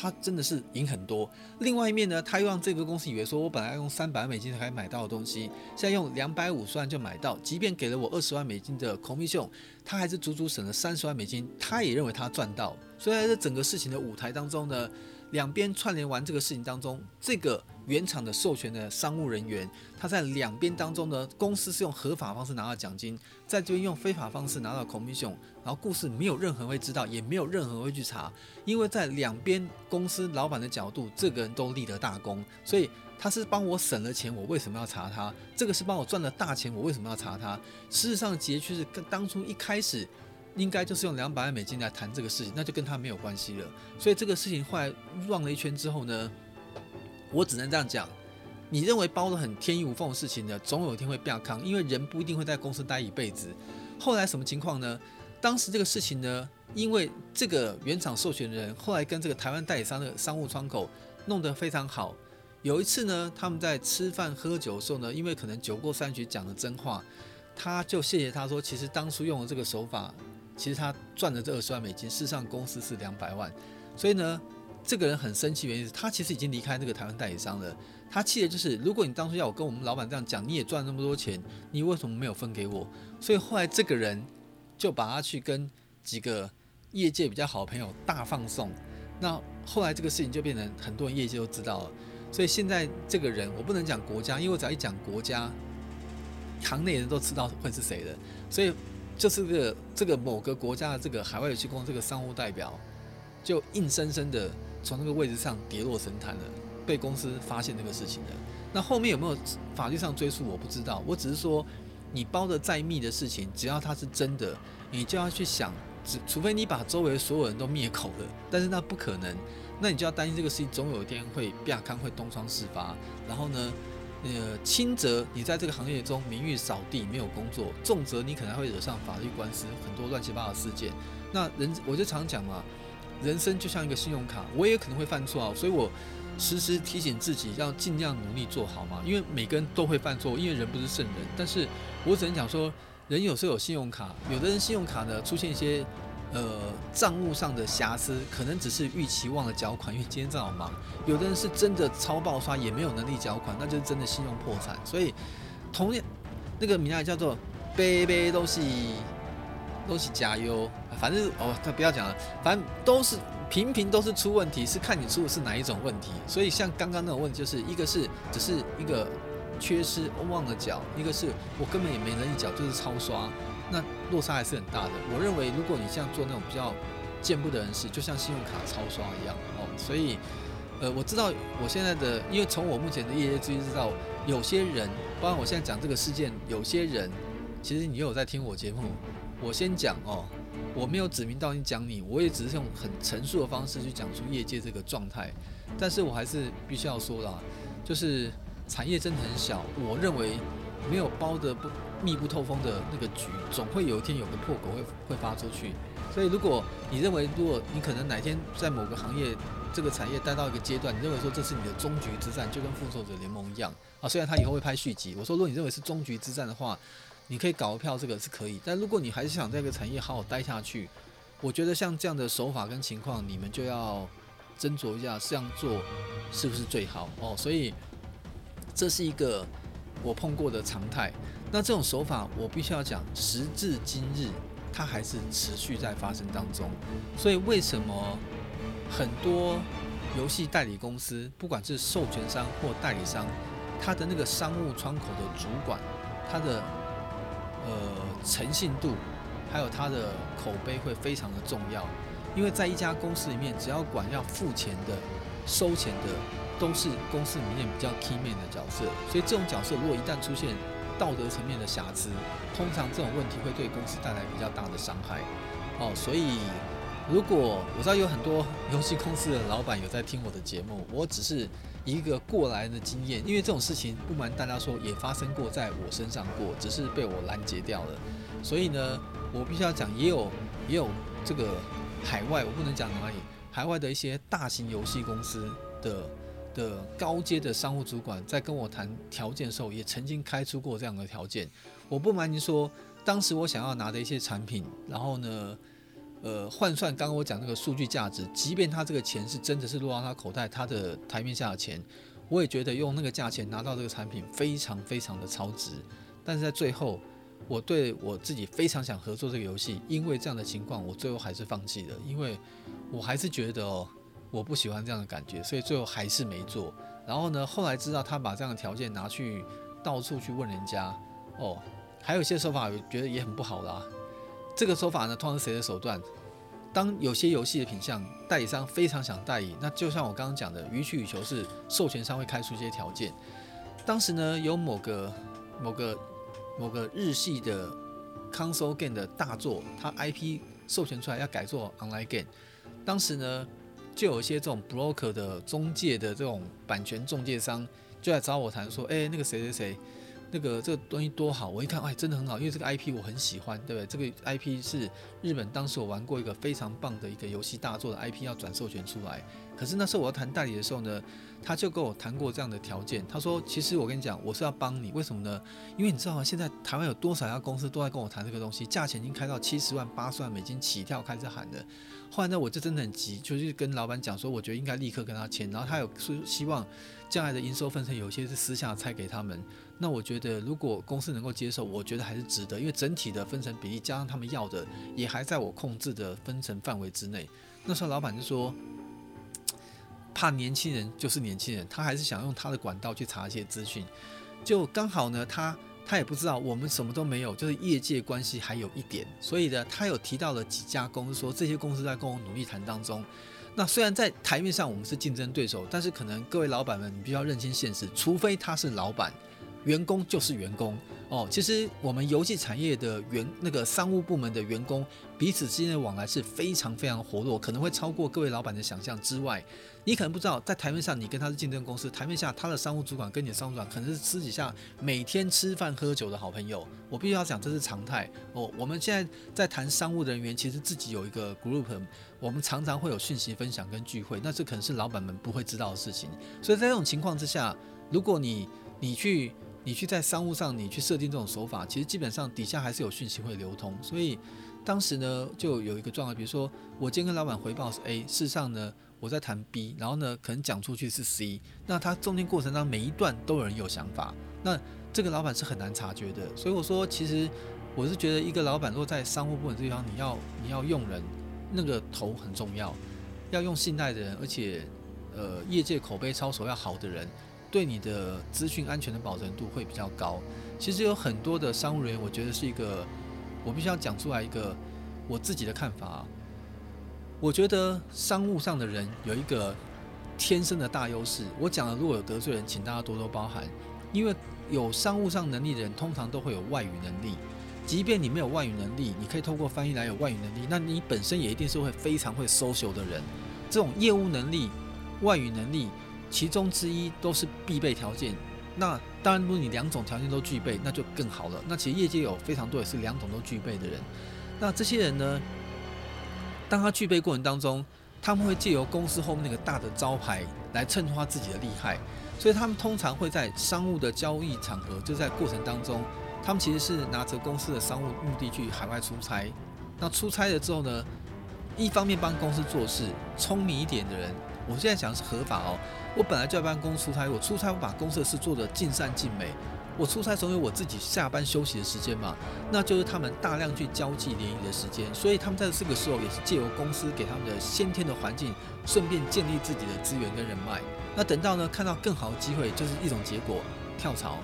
他真的是赢很多。另外一面呢，他又让这个公司以为说，我本来要用三百万美金才买到的东西，现在用两百五十万就买到，即便给了我二十万美金的 commission，他还是足足省了三十万美金。他也认为他赚到。所以在这整个事情的舞台当中呢，两边串联完这个事情当中，这个。原厂的授权的商务人员，他在两边当中呢，公司是用合法方式拿到奖金，在这边用非法方式拿到 commission，然后故事没有任何人会知道，也没有任何人会去查，因为在两边公司老板的角度，这个人都立了大功，所以他是帮我省了钱，我为什么要查他？这个是帮我赚了大钱，我为什么要查他？事实上，结局是跟当初一开始应该就是用两百万美金来谈这个事情，那就跟他没有关系了。所以这个事情后来绕了一圈之后呢？我只能这样讲，你认为包的很天衣无缝的事情呢，总有一天会变康，因为人不一定会在公司待一辈子。后来什么情况呢？当时这个事情呢，因为这个原厂授权人后来跟这个台湾代理商的商务窗口弄得非常好。有一次呢，他们在吃饭喝酒的时候呢，因为可能酒过三巡讲了真话，他就谢谢他说，其实当初用的这个手法，其实他赚了这二十万美金，事实上公司是两百万，所以呢。这个人很生气，原因是他其实已经离开那个台湾代理商了。他气的就是，如果你当初要我跟我们老板这样讲，你也赚那么多钱，你为什么没有分给我？所以后来这个人就把他去跟几个业界比较好的朋友大放送。那后来这个事情就变成很多人业界都知道了。所以现在这个人我不能讲国家，因为我只要一讲国家，行内人都知道会是谁的。所以就是个这个某个国家的这个海外有限公司这个商务代表，就硬生生的。从那个位置上跌落神坛了，被公司发现这个事情了。那后面有没有法律上追溯？我不知道。我只是说，你包的再密的事情，只要它是真的，你就要去想，只除非你把周围所有人都灭口了，但是那不可能。那你就要担心这个事情总有一天会变康，会东窗事发。然后呢，呃，轻则你在这个行业中名誉扫地，没有工作；重则你可能会惹上法律官司，很多乱七八糟事件。那人我就常讲嘛。人生就像一个信用卡，我也可能会犯错啊，所以我时时提醒自己要尽量努力做好嘛。因为每个人都会犯错，因为人不是圣人。但是我只能讲说，人有时候有信用卡，有的人信用卡呢出现一些呃账务上的瑕疵，可能只是逾期忘了缴款，因为今天正好忙。有的人是真的超爆刷，也没有能力缴款，那就是真的信用破产。所以同样那个名字叫做杯杯都是。都是加油，反正哦，他不要讲了，反正都是频频都是出问题，是看你出的是哪一种问题。所以像刚刚那种问题，就是一个是只是一个缺失忘了缴，一个是我根本也没能力缴，就是超刷，那落差还是很大的。我认为如果你像做那种比较见不得人事，就像信用卡超刷一样哦，所以呃，我知道我现在的，因为从我目前的业业资历知道，有些人，包括我现在讲这个事件，有些人。其实你有在听我节目，我先讲哦，我没有指名道姓讲你，我也只是用很陈述的方式去讲出业界这个状态，但是我还是必须要说啦，就是产业真的很小，我认为没有包得不密不透风的那个局，总会有一天有个破口会会发出去，所以如果你认为，如果你可能哪天在某个行业这个产业待到一个阶段，你认为说这是你的终局之战，就跟复仇者联盟一样啊，虽然他以后会拍续集，我说如果你认为是终局之战的话。你可以搞个票，这个是可以。但如果你还是想在这个产业好好待下去，我觉得像这样的手法跟情况，你们就要斟酌一下，这样做是不是最好哦。所以这是一个我碰过的常态。那这种手法，我必须要讲，时至今日，它还是持续在发生当中。所以为什么很多游戏代理公司，不管是授权商或代理商，他的那个商务窗口的主管，他的呃，诚信度，还有他的口碑会非常的重要，因为在一家公司里面，只要管要付钱的、收钱的，都是公司里面比较 key man 的角色，所以这种角色如果一旦出现道德层面的瑕疵，通常这种问题会对公司带来比较大的伤害。哦，所以如果我知道有很多游戏公司的老板有在听我的节目，我只是。一个过来人的经验，因为这种事情不瞒大家说，也发生过在我身上过，只是被我拦截掉了。所以呢，我必须要讲，也有也有这个海外，我不能讲哪里，海外的一些大型游戏公司的的高阶的商务主管在跟我谈条件的时候，也曾经开出过这样的条件。我不瞒您说，当时我想要拿的一些产品，然后呢，呃，换算刚刚我讲那个数据价值，即便他这个钱是真的是落到他口袋，他的台面下的钱，我也觉得用那个价钱拿到这个产品非常非常的超值。但是在最后，我对我自己非常想合作这个游戏，因为这样的情况，我最后还是放弃了，因为我还是觉得哦，我不喜欢这样的感觉，所以最后还是没做。然后呢，后来知道他把这样的条件拿去到处去问人家，哦，还有一些手法，我觉得也很不好啦。这个手法呢，通常是谁的手段？当有些游戏的品相代理商非常想代理，那就像我刚刚讲的，予取予求是授权商会开出一些条件。当时呢，有某个某个某个日系的 console game 的大作，它 IP 授权出来要改做 online game，当时呢，就有一些这种 broker 的中介的这种版权中介商就来找我谈说，哎，那个谁谁谁。那个这个东西多好，我一看，哎，真的很好，因为这个 IP 我很喜欢，对不对？这个 IP 是日本当时我玩过一个非常棒的一个游戏大作的 IP 要转授权出来。可是那时候我要谈代理的时候呢，他就跟我谈过这样的条件。他说，其实我跟你讲，我是要帮你，为什么呢？因为你知道吗？现在台湾有多少家公司都在跟我谈这个东西，价钱已经开到七十万、八十万美金起跳，开始喊的。后来呢，我就真的很急，就是跟老板讲说，我觉得应该立刻跟他签。然后他有说希望将来的营收分成有些是私下拆给他们。那我觉得如果公司能够接受，我觉得还是值得，因为整体的分成比例加上他们要的也还在我控制的分成范围之内。那时候老板就说，怕年轻人就是年轻人，他还是想用他的管道去查一些资讯。就刚好呢，他。他也不知道我们什么都没有，就是业界关系还有一点，所以呢，他有提到了几家公司，说这些公司在跟我努力谈当中。那虽然在台面上我们是竞争对手，但是可能各位老板们，你必须要认清现实，除非他是老板，员工就是员工。哦，其实我们游戏产业的员那个商务部门的员工彼此之间的往来是非常非常活络，可能会超过各位老板的想象之外。你可能不知道，在台面上你跟他是竞争公司，台面下他的商务主管跟你的商务主管可能是私底下每天吃饭喝酒的好朋友。我必须要讲，这是常态。哦，我们现在在谈商务人员，其实自己有一个 group，我们常常会有讯息分享跟聚会，那这可能是老板们不会知道的事情。所以在这种情况之下，如果你你去。你去在商务上，你去设定这种手法，其实基本上底下还是有讯息会流通。所以当时呢，就有一个状况，比如说我今天跟老板回报是 A，事实上呢，我在谈 B，然后呢，可能讲出去是 C，那他中间过程当中每一段都有人有想法，那这个老板是很难察觉的。所以我说，其实我是觉得一个老板如果在商务部门这地方，你要你要用人，那个头很重要，要用信赖的人，而且呃业界口碑操守要好的人，对你的资讯安全的保证度会比较高。其实有很多的商务人员，我觉得是一个，我必须要讲出来一个我自己的看法啊。我觉得商务上的人有一个天生的大优势。我讲的如果有得罪人，请大家多多包涵。因为有商务上能力的人，通常都会有外语能力。即便你没有外语能力，你可以透过翻译来有外语能力，那你本身也一定是会非常会 social 的人。这种业务能力、外语能力，其中之一都是必备条件。那当然，如果你两种条件都具备，那就更好了。那其实业界有非常多也是两种都具备的人。那这些人呢？当他具备过程当中，他们会借由公司后面那个大的招牌来衬托他自己的厉害，所以他们通常会在商务的交易场合，就在过程当中，他们其实是拿着公司的商务目的去海外出差。那出差了之后呢，一方面帮公司做事，聪明一点的人，我现在讲的是合法哦。我本来就要办公出差，我出差我把公司的事做得尽善尽美。我出差总有我自己下班休息的时间嘛，那就是他们大量去交际联谊的时间，所以他们在这个时候也是借由公司给他们的先天的环境，顺便建立自己的资源跟人脉。那等到呢看到更好的机会，就是一种结果，跳槽。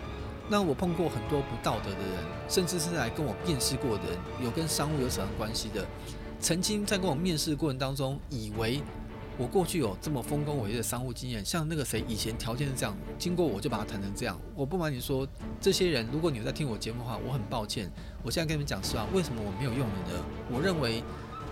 那我碰过很多不道德的人，甚至是来跟我面试过的人，有跟商务有什么关系的，曾经在跟我面试过程当中，以为。我过去有这么丰功伟业的商务经验，像那个谁以前条件是这样，经过我就把他谈成这样。我不瞒你说，这些人如果你有在听我节目的话，我很抱歉。我现在跟你们讲实话，为什么我没有用你呢？我认为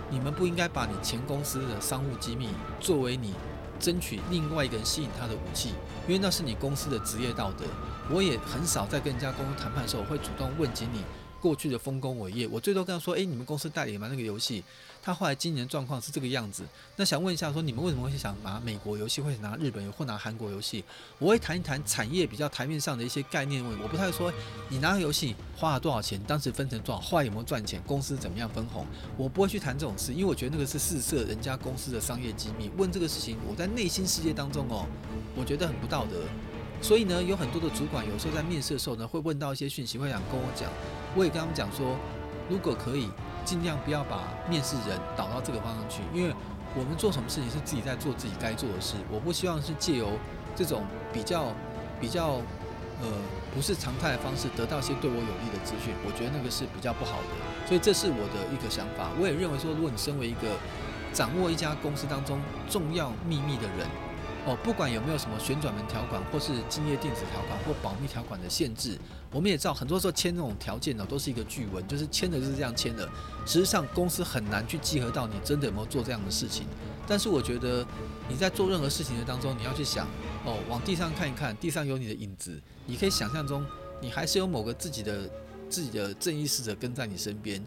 你们不应该把你前公司的商务机密作为你争取另外一个人吸引他的武器，因为那是你公司的职业道德。我也很少在跟人家公司谈判的时候，我会主动问及你过去的丰功伟业。我最多跟他说：“诶，你们公司代理吗？那个游戏。”他后来今年状况是这个样子，那想问一下，说你们为什么会想拿美国游戏，或者拿日本游，或拿韩国游戏？我会谈一谈产业比较台面上的一些概念问，我不太说你拿个游戏花了多少钱，当时分成多少，后来有没有赚钱，公司怎么样分红，我不会去谈这种事，因为我觉得那个是试射人家公司的商业机密。问这个事情，我在内心世界当中哦，我觉得很不道德。所以呢，有很多的主管有时候在面试的时候呢，会问到一些讯息，会想跟我讲，我也跟他们讲说，如果可以。尽量不要把面试人导到这个方向去，因为我们做什么事情是自己在做自己该做的事。我不希望是借由这种比较比较呃不是常态的方式得到一些对我有利的资讯，我觉得那个是比较不好的。所以这是我的一个想法。我也认为说，如果你身为一个掌握一家公司当中重要秘密的人。哦，不管有没有什么旋转门条款，或是竞业电子条款，或保密条款的限制，我们也知道，很多时候签那种条件呢，都是一个巨文，就是签的就是这样签的。实际上，公司很难去稽核到你真的有没有做这样的事情。但是，我觉得你在做任何事情的当中，你要去想，哦，往地上看一看，地上有你的影子，你可以想象中，你还是有某个自己的自己的正义使者跟在你身边。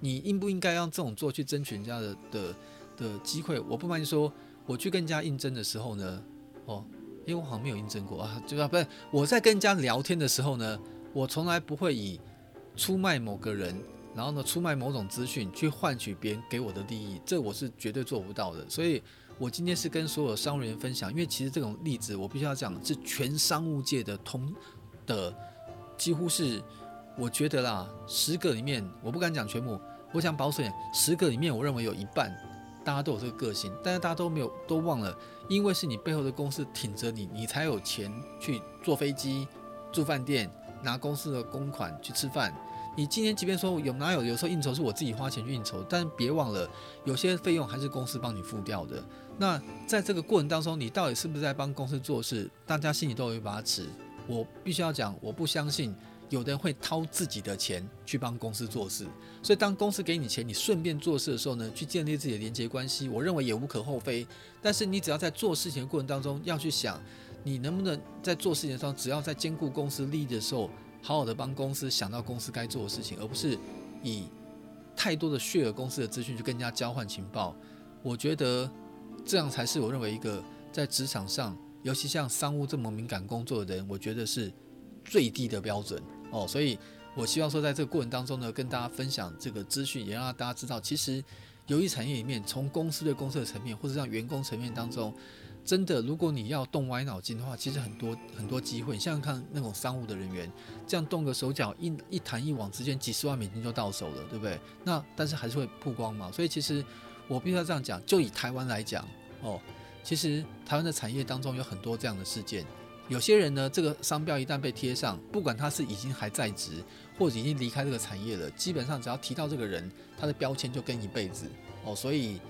你应不应该让这种做去争取人家的的的机会？我不瞒你说。我去跟人家应征的时候呢，哦，因为我好像没有应征过啊，就啊，不是我在跟人家聊天的时候呢，我从来不会以出卖某个人，然后呢出卖某种资讯去换取别人给我的利益，这我是绝对做不到的。所以我今天是跟所有商务人员分享，因为其实这种例子我必须要讲是全商务界的通的，几乎是我觉得啦，十个里面我不敢讲全部，我想保守点，十个里面我认为有一半。大家都有这个个性，但是大家都没有都忘了，因为是你背后的公司挺着你，你才有钱去坐飞机、住饭店、拿公司的公款去吃饭。你今天即便说有哪有，有时候应酬是我自己花钱去应酬，但别忘了有些费用还是公司帮你付掉的。那在这个过程当中，你到底是不是在帮公司做事？大家心里都有一把尺。我必须要讲，我不相信。有的人会掏自己的钱去帮公司做事，所以当公司给你钱，你顺便做事的时候呢，去建立自己的连接关系，我认为也无可厚非。但是你只要在做事情的过程当中，要去想，你能不能在做事情的时候，只要在兼顾公司利益的时候，好好的帮公司想到公司该做的事情，而不是以太多的血额公司的资讯去跟人家交换情报。我觉得这样才是我认为一个在职场上，尤其像商务这么敏感工作的人，我觉得是最低的标准。哦，所以我希望说，在这个过程当中呢，跟大家分享这个资讯，也让大家知道，其实游戏产业里面，从公司的公司的层面，或者让员工层面当中，真的，如果你要动歪脑筋的话，其实很多很多机会。像看那种商务的人员，这样动个手脚，一一弹一网之间，几十万美金就到手了，对不对？那但是还是会曝光嘛。所以其实我必须要这样讲，就以台湾来讲哦，其实台湾的产业当中有很多这样的事件。有些人呢，这个商标一旦被贴上，不管他是已经还在职，或者已经离开这个产业了，基本上只要提到这个人，他的标签就跟一辈子哦。所以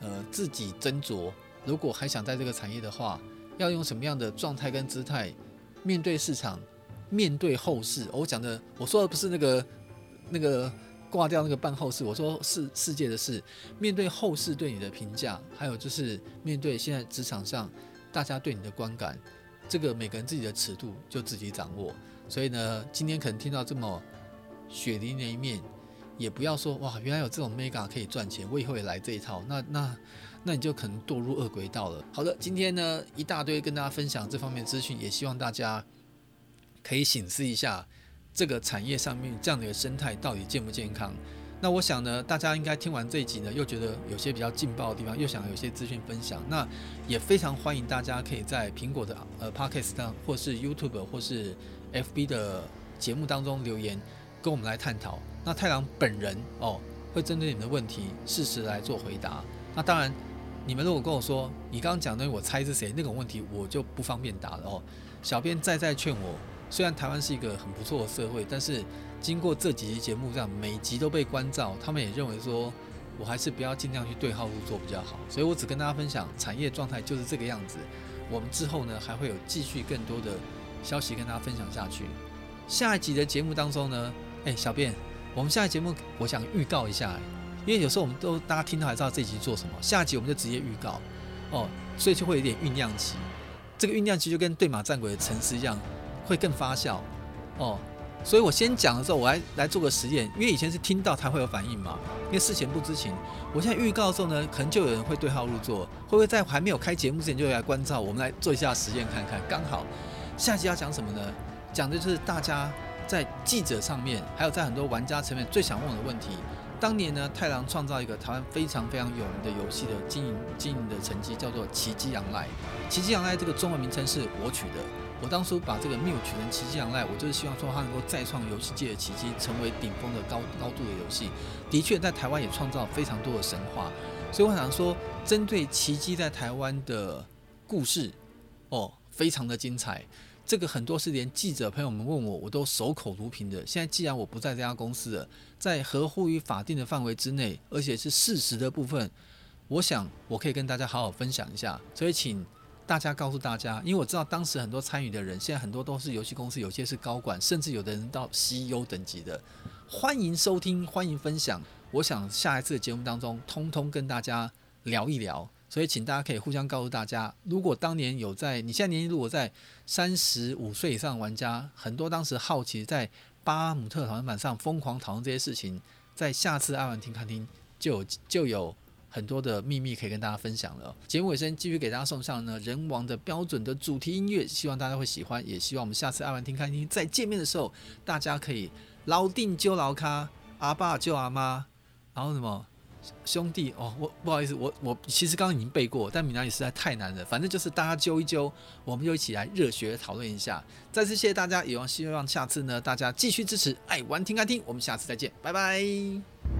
呃，自己斟酌。如果还想在这个产业的话，要用什么样的状态跟姿态面对市场，面对后世？我讲的，我说的不是那个那个挂掉那个办后事，我说是世界的事。面对后世对你的评价，还有就是面对现在职场上大家对你的观感，这个每个人自己的尺度就自己掌握。所以呢，今天可能听到这么血淋淋的一面，也不要说哇，原来有这种 mega 可以赚钱，我以后也来这一套。那 那。那你就可能堕入恶鬼道了。好的，今天呢一大堆跟大家分享这方面资讯，也希望大家可以醒思一下这个产业上面这样的一个生态到底健不健康。那我想呢，大家应该听完这一集呢，又觉得有些比较劲爆的地方，又想有些资讯分享。那也非常欢迎大家可以在苹果的呃 Podcast 上，或是 YouTube 或是 FB 的节目当中留言，跟我们来探讨。那太郎本人哦，会针对你们的问题适时来做回答。那当然。你们如果跟我说你刚刚讲的，我猜是谁那种问题，我就不方便答了哦。小编再再劝我，虽然台湾是一个很不错的社会，但是经过这几集节目这样每集都被关照，他们也认为说我还是不要尽量去对号入座比较好。所以我只跟大家分享产业状态就是这个样子。我们之后呢还会有继续更多的消息跟大家分享下去。下一集的节目当中呢，哎，小编，我们下一节目我想预告一下。因为有时候我们都大家听到还知道这集做什么，下一集我们就直接预告哦，所以就会有点酝酿期。这个酝酿期就跟对马战鬼的沉思一样，会更发酵哦。所以我先讲的时候，我来来做个实验，因为以前是听到才会有反应嘛，因为事前不知情。我现在预告的时候呢，可能就有人会对号入座，会不会在还没有开节目之前就来关照？我们来做一下实验看看。刚好下集要讲什么呢？讲的就是大家在记者上面，还有在很多玩家层面最想问的问题。当年呢，太郎创造一个台湾非常非常有名的游戏的经营经营的成绩，叫做奇迹羊赖。奇迹羊赖这个中文名称是我取的。我当初把这个 MIL 取成奇迹昂赖，我就是希望说它能够再创游戏界的奇迹，成为顶峰的高高度的游戏。的确，在台湾也创造非常多的神话。所以我想说，针对奇迹在台湾的故事，哦，非常的精彩。这个很多是连记者朋友们问我，我都守口如瓶的。现在既然我不在这家公司了，在合乎于法定的范围之内，而且是事实的部分，我想我可以跟大家好好分享一下。所以请大家告诉大家，因为我知道当时很多参与的人，现在很多都是游戏公司，有些是高管，甚至有的人到 CEO 等级的。欢迎收听，欢迎分享。我想下一次的节目当中，通通跟大家聊一聊。所以，请大家可以互相告诉大家，如果当年有在，你现在年纪如果在三十五岁以上的玩家，很多当时好奇在巴姆特讨论版上疯狂讨论这些事情，在下次爱玩听看听就有就有很多的秘密可以跟大家分享了。节目尾声继续给大家送上呢人王的标准的主题音乐，希望大家会喜欢，也希望我们下次爱玩听看听再见面的时候，大家可以老定揪老咖，阿爸揪阿妈，然后什么？兄弟哦，我不好意思，我我其实刚刚已经背过，但闽南语实在太难了。反正就是大家揪一揪，我们就一起来热血讨论一下。再次谢谢大家，也望希望下次呢大家继续支持爱玩听看听，我们下次再见，拜拜。